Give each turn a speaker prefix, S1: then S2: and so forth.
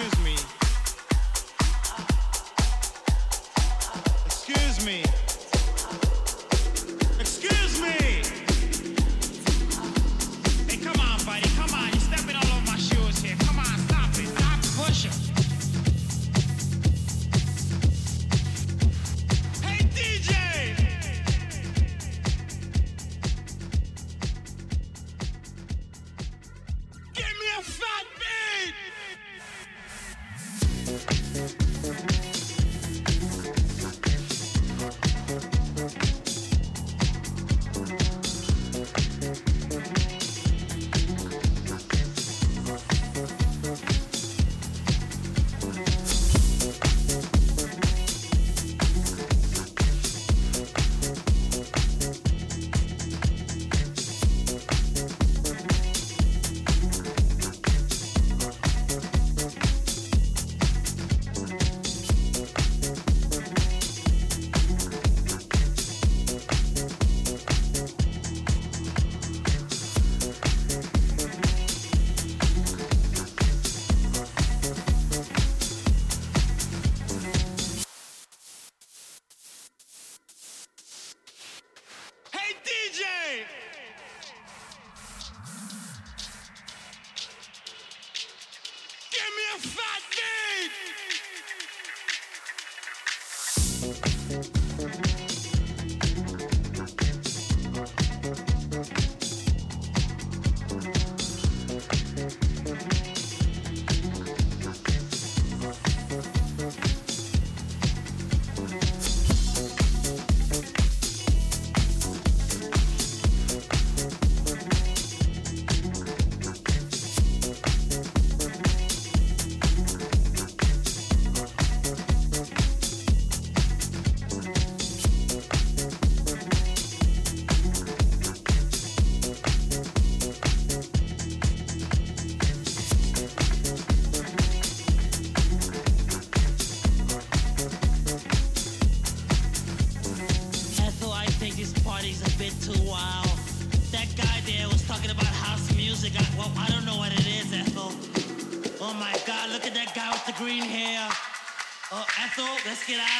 S1: Excuse me.
S2: Get out.